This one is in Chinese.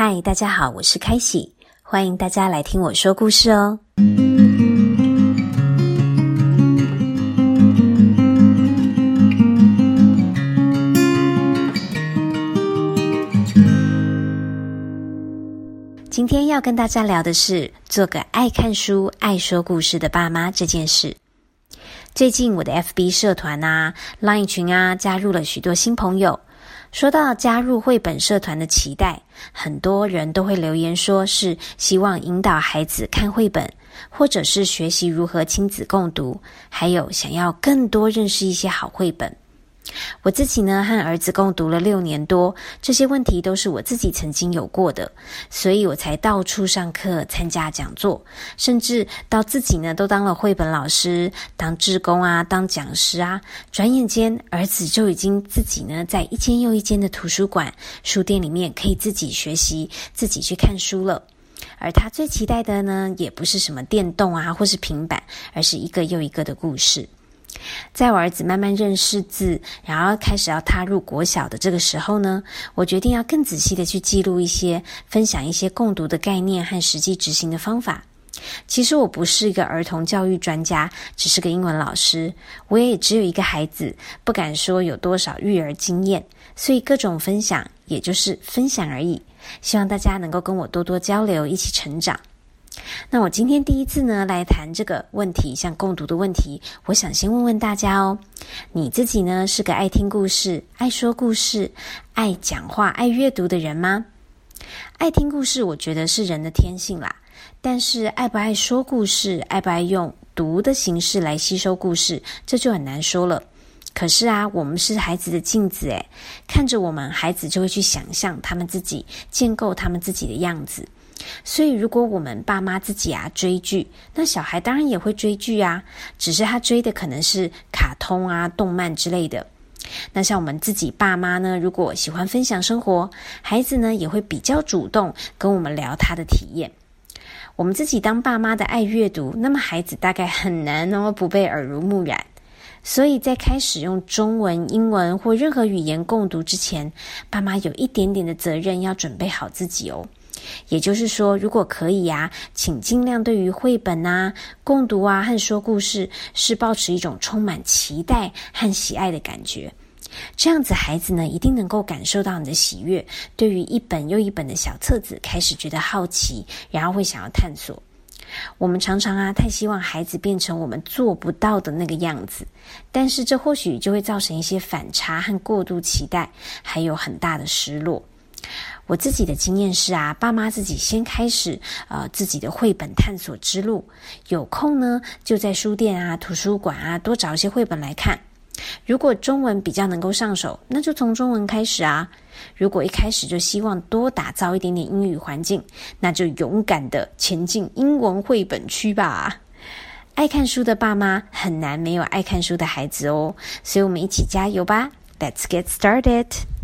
嗨，大家好，我是开喜，欢迎大家来听我说故事哦。今天要跟大家聊的是做个爱看书、爱说故事的爸妈这件事。最近我的 FB 社团啊、Line 群啊，加入了许多新朋友。说到加入绘本社团的期待，很多人都会留言说是希望引导孩子看绘本，或者是学习如何亲子共读，还有想要更多认识一些好绘本。我自己呢，和儿子共读了六年多，这些问题都是我自己曾经有过的，所以我才到处上课、参加讲座，甚至到自己呢都当了绘本老师、当志工啊、当讲师啊。转眼间，儿子就已经自己呢在一间又一间的图书馆、书店里面可以自己学习、自己去看书了。而他最期待的呢，也不是什么电动啊，或是平板，而是一个又一个的故事。在我儿子慢慢认识字，然后开始要踏入国小的这个时候呢，我决定要更仔细的去记录一些、分享一些共读的概念和实际执行的方法。其实我不是一个儿童教育专家，只是个英文老师，我也只有一个孩子，不敢说有多少育儿经验，所以各种分享也就是分享而已。希望大家能够跟我多多交流，一起成长。那我今天第一次呢来谈这个问题，像共读的问题，我想先问问大家哦，你自己呢是个爱听故事、爱说故事、爱讲话、爱阅读的人吗？爱听故事，我觉得是人的天性啦，但是爱不爱说故事，爱不爱用读的形式来吸收故事，这就很难说了。可是啊，我们是孩子的镜子，诶，看着我们，孩子就会去想象他们自己，建构他们自己的样子。所以，如果我们爸妈自己啊追剧，那小孩当然也会追剧啊，只是他追的可能是卡通啊、动漫之类的。那像我们自己爸妈呢，如果喜欢分享生活，孩子呢也会比较主动跟我们聊他的体验。我们自己当爸妈的爱阅读，那么孩子大概很难哦不被耳濡目染。所以在开始用中文、英文或任何语言共读之前，爸妈有一点点的责任要准备好自己哦。也就是说，如果可以呀，请尽量对于绘本啊、共读啊和说故事，是保持一种充满期待和喜爱的感觉。这样子，孩子呢一定能够感受到你的喜悦，对于一本又一本的小册子开始觉得好奇，然后会想要探索。我们常常啊太希望孩子变成我们做不到的那个样子，但是这或许就会造成一些反差和过度期待，还有很大的失落。我自己的经验是啊，爸妈自己先开始呃自己的绘本探索之路，有空呢就在书店啊、图书馆啊多找一些绘本来看。如果中文比较能够上手，那就从中文开始啊。如果一开始就希望多打造一点点英语环境，那就勇敢的前进英文绘本区吧。爱看书的爸妈很难没有爱看书的孩子哦，所以我们一起加油吧！Let's get started.